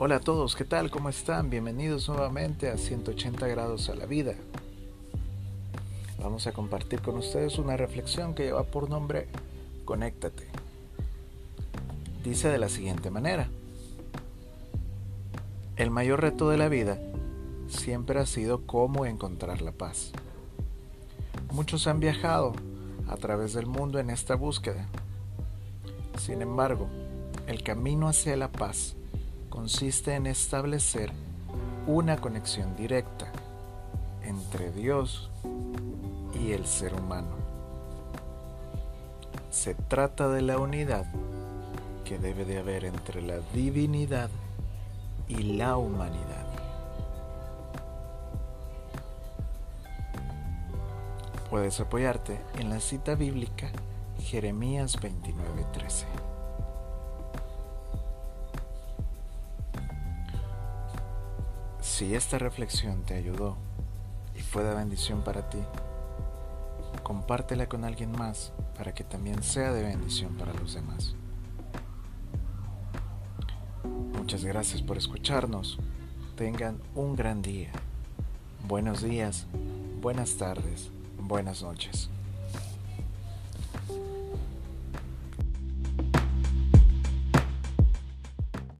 Hola a todos, ¿qué tal? ¿Cómo están? Bienvenidos nuevamente a 180 grados a la vida. Vamos a compartir con ustedes una reflexión que lleva por nombre Conéctate. Dice de la siguiente manera. El mayor reto de la vida siempre ha sido cómo encontrar la paz. Muchos han viajado a través del mundo en esta búsqueda. Sin embargo, el camino hacia la paz consiste en establecer una conexión directa entre Dios y el ser humano. Se trata de la unidad que debe de haber entre la divinidad y la humanidad. Puedes apoyarte en la cita bíblica Jeremías 29:13. Si esta reflexión te ayudó y fue de bendición para ti, compártela con alguien más para que también sea de bendición para los demás. Muchas gracias por escucharnos. Tengan un gran día. Buenos días, buenas tardes, buenas noches.